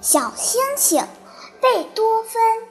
小星星贝多芬。